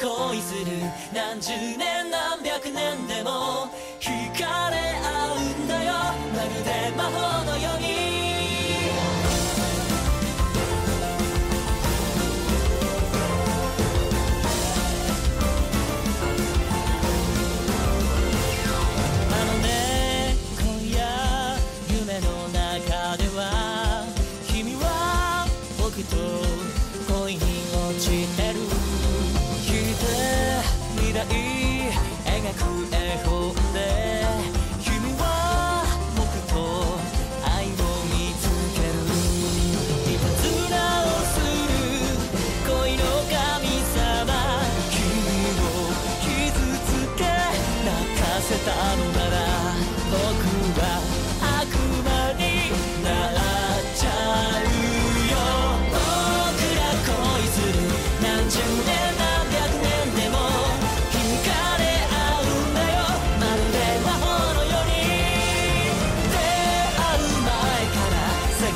恋する何十年何百年でも惹かれ合うんだよ。まるで魔法のように。では君は僕と恋に come